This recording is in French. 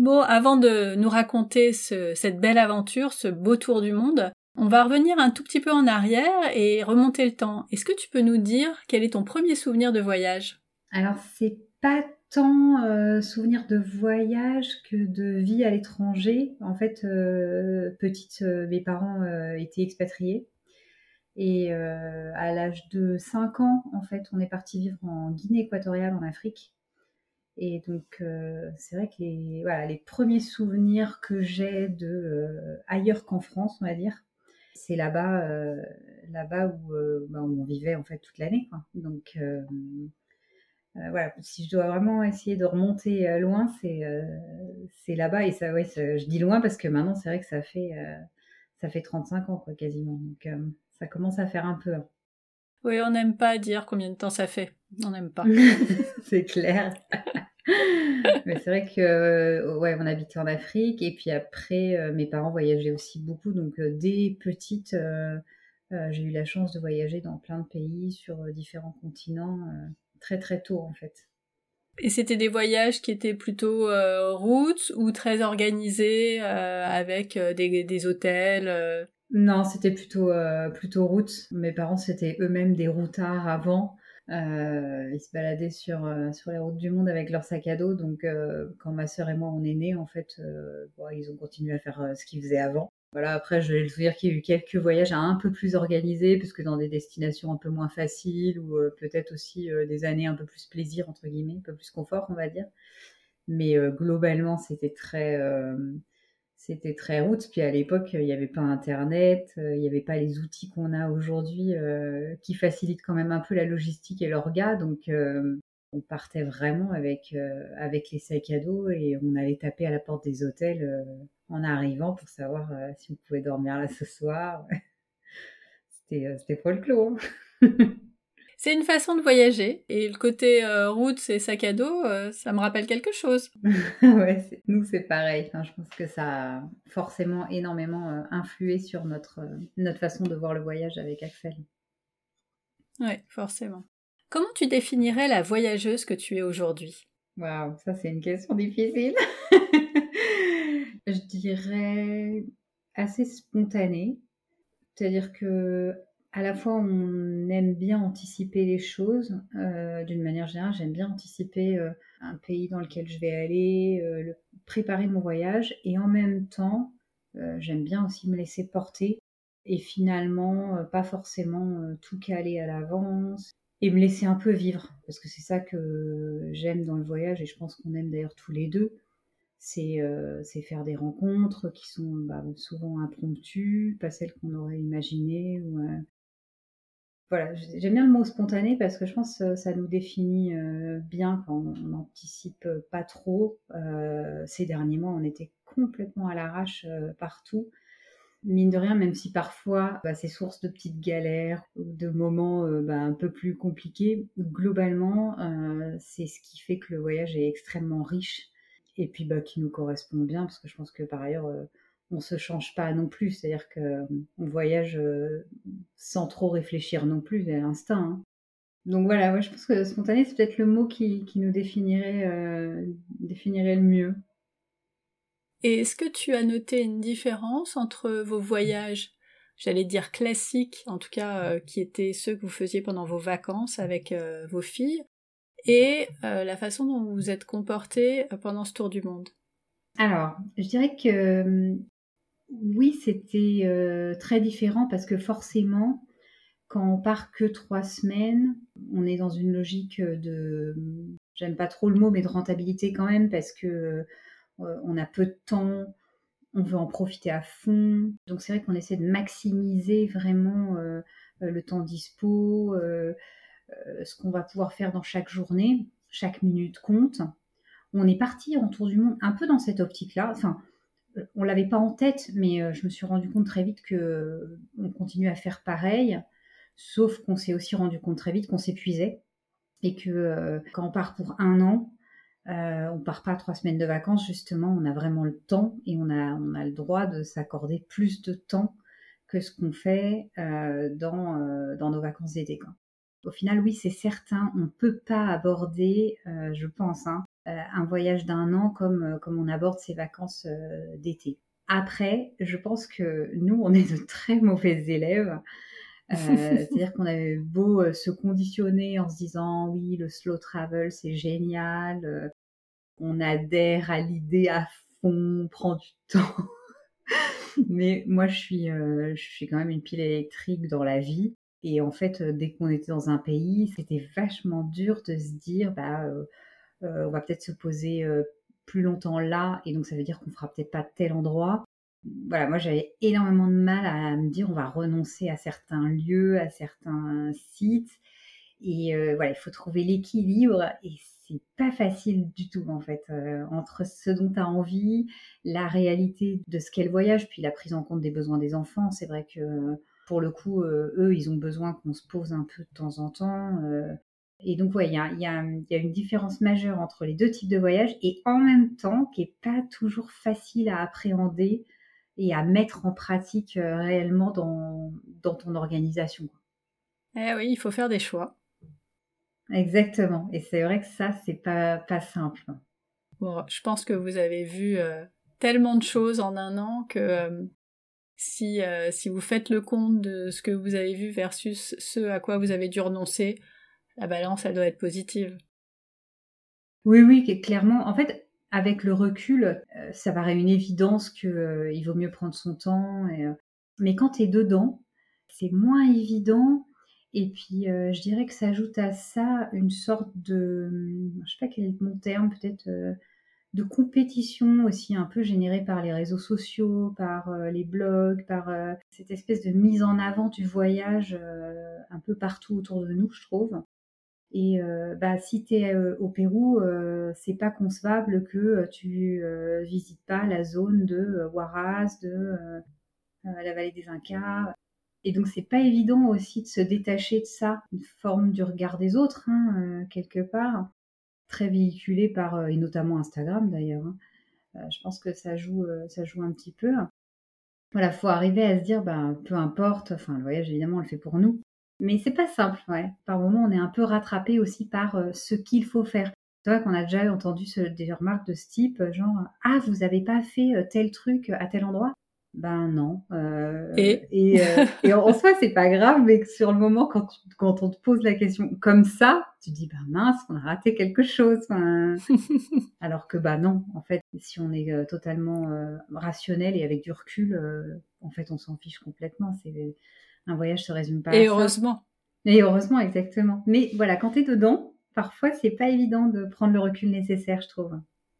Bon, avant de nous raconter cette belle aventure, ce beau tour du monde, on va revenir un tout petit peu en arrière et remonter le temps. Est-ce que tu peux nous dire quel est ton premier souvenir de voyage? Alors, c'est pas tant euh, souvenir de voyage que de vie à l'étranger. En fait, euh, petite, euh, mes parents étaient expatriés. Et à l'âge de 5 ans, en fait, on est parti vivre en Guinée équatoriale, en Afrique. Et donc, c'est vrai que les, premiers souvenirs que j'ai de ailleurs qu'en France, on va dire, c'est là-bas, là-bas où, bah, où, on vivait en fait toute l'année. Donc, euh, voilà, si je dois vraiment essayer de remonter euh, loin, c'est euh, c'est là-bas et ça, ouais, je dis loin parce que maintenant c'est vrai que ça fait ça fait 35 ans quoi quasiment, donc ça commence à faire un peu. Hein. Oui, on n'aime pas dire combien de temps ça fait. On n'aime pas. c'est clair. Mais c'est vrai que ouais, on habitait en Afrique et puis après mes parents voyageaient aussi beaucoup, donc dès petite. j'ai eu la chance de voyager dans plein de pays, sur différents continents très très tôt en fait. Et c'était des voyages qui étaient plutôt euh, routes ou très organisés euh, avec euh, des, des, hôtels Non, c'était plutôt plutôt routes. Mes parents c'était eux-mêmes des routards avant. ils se baladaient sur sur les routes du monde avec leur sac à dos. Donc quand ma sœur et moi on est nés, en fait, ils ont continué à faire ce qu'ils faisaient avant. Voilà, après, je vais le dire qu'il y a eu quelques voyages un peu plus organisés, parce que dans des destinations un peu moins faciles, ou euh, peut-être aussi euh, des années un peu plus plaisir, entre guillemets, un peu plus confort, on va dire. Mais euh, globalement, c'était très, c'était très route. Puis à l'époque, il n'y avait pas Internet, il n'y avait pas les outils qu'on a aujourd'hui, qui facilitent quand même un peu la logistique et l'orga. Donc, on partait vraiment avec, les sacs à dos et on allait taper à la porte des hôtels en arrivant pour savoir euh, si on pouvait dormir là ce soir. c'était, euh, folklore. c'est une façon de voyager et le côté euh, route et sac à dos, ça me rappelle quelque chose. ouais, nous c'est pareil. je pense que ça a forcément énormément influé sur notre, notre façon de voir le voyage avec Axel. Oui, forcément. Comment tu définirais la voyageuse que tu es aujourd'hui? Waouh, ça c'est une question difficile. je dirais assez spontané. C'est-à-dire que à la fois on aime bien anticiper les choses euh, d'une manière générale. J'aime bien anticiper euh, un pays dans lequel je vais aller, euh, préparer mon voyage, et en même temps j'aime bien aussi me laisser porter et finalement pas forcément tout caler à l'avance et me laisser un peu vivre parce que c'est ça que j'aime dans le voyage et je pense qu'on aime d'ailleurs tous les deux c'est faire des rencontres qui sont bah, souvent impromptues, pas celles qu'on aurait imaginées. Euh, voilà, j'aime bien le mot spontané parce que je pense que ça nous définit euh, bien quand on n'anticipe pas trop. ces derniers mois, on était complètement à l'arrache partout. Mine de rien, même si parfois bah, c'est source de petites galères ou de moments bah, un peu plus compliqués, globalement, c'est ce qui fait que le voyage est extrêmement riche et puis bah, qui nous correspond bien, parce que je pense que par ailleurs, on euh, on se change pas non plus, c'est-à-dire qu'on euh, voyage euh, sans trop réfléchir non plus, à l'instinct. Hein. Donc voilà, ouais, je pense que spontané, c'est peut-être le mot qui, qui nous définirait, définirait le mieux. Et est-ce que tu as noté une différence entre vos voyages, j'allais dire classiques, en tout cas qui étaient ceux que vous faisiez pendant vos vacances avec vos filles, et euh, la façon dont vous vous êtes comporté euh, pendant ce tour du monde? Alors, je dirais que euh, oui, c'était très différent parce que forcément, quand on part que trois semaines, on est dans une logique de, j'aime pas trop le mot, mais de rentabilité quand même parce que on a peu de temps, on veut en profiter à fond. Donc c'est vrai qu'on essaie de maximiser vraiment le temps dispo. Euh, ce qu'on va pouvoir faire dans chaque journée. Chaque minute compte. On est parti en tour du monde un peu dans cette optique-là. Enfin, euh, on l'avait pas en tête, mais euh, je me suis rendu compte très vite que on continue à faire pareil. Sauf qu'on s'est aussi rendu compte très vite qu'on s'épuisait et que quand on part pour un an, on part pas trois semaines de vacances, justement, on a vraiment le temps et on a, on a le droit de s'accorder plus de temps que ce qu'on fait dans, nos vacances d'été. Au final, oui, c'est certain, on peut pas aborder, euh, je pense, hein, un voyage d'un an comme, comme on aborde ses vacances d'été. Après, je pense que nous, on est de très mauvais élèves. C'est-à-dire qu'on avait beau se conditionner en se disant oui, le slow travel, c'est génial, on adhère à l'idée à fond, on prend du temps. Mais moi, je suis, euh, je suis quand même une pile électrique dans la vie. Et en fait, euh, dès qu'on était dans un pays, c'était vachement dur de se dire, bah, euh, on va peut-être se poser plus longtemps là, et donc ça veut dire qu'on fera peut-être pas tel endroit. Voilà, moi j'avais énormément de mal à me dire on va renoncer à certains lieux, à certains sites. Et voilà, il faut trouver l'équilibre. Et c'est pas facile du tout en fait euh, entre ce dont tu as envie, la réalité de ce qu'est le voyage, puis la prise en compte des besoins des enfants. C'est vrai que pour le coup, euh, eux, ils ont besoin qu'on se pose un peu de temps en temps. Euh. Et donc, ouais, il y a, y a, une différence majeure entre les deux types de voyages et en même temps qui est pas toujours facile à appréhender et à mettre en pratique réellement dans, dans ton organisation. Eh oui, il faut faire des choix. Exactement. Et c'est vrai que ça, c'est pas, pas simple. Bon, je pense que vous avez vu euh, tellement de choses en un an que euh, si, euh, si vous faites le compte de ce que vous avez vu versus ce à quoi vous avez dû renoncer, la balance, elle doit être positive. Oui, oui, clairement. En fait, avec le recul, ça paraît une évidence qu'il vaut mieux prendre son temps. Mais quand tu es dedans, c'est moins évident et puis, euh, je dirais que s'ajoute à ça une sorte de, je sais pas quel est mon terme, peut-être euh, de compétition aussi un peu générée par les réseaux sociaux, par euh, les blogs, par cette espèce de mise en avant du voyage un peu partout autour de nous, je trouve. Et bah, si tu es au Pérou, c'est pas concevable que tu visites pas la zone de Huaraz, de la vallée des Incas. Et donc c'est pas évident aussi de se détacher de ça, une forme du regard des autres, hein, euh, quelque part, très véhiculé par, euh, et notamment Instagram d'ailleurs. Hein. Euh, je pense que ça joue, ça joue un petit peu. Voilà, faut arriver à se dire, ben, peu importe, enfin le voyage évidemment on le fait pour nous, mais c'est pas simple, ouais. Par moments on est un peu rattrapé aussi par ce qu'il faut faire. C'est vrai qu'on a déjà entendu des remarques de ce type, genre ah vous avez pas fait tel truc à tel endroit? Ben non. Euh, et et, euh, et, en soi, c'est pas grave, mais sur le moment, quand, quand on te pose la question comme ça, tu dis, ben mince, on a raté quelque chose. Alors que bah non, en fait, si on est euh, totalement euh, rationnel et avec du recul, en fait, on s'en fiche complètement. C'est un voyage se résume pas. Et heureusement. Et heureusement, exactement. Mais voilà, quand tu es dedans, parfois, c'est pas évident de prendre le recul nécessaire, je trouve.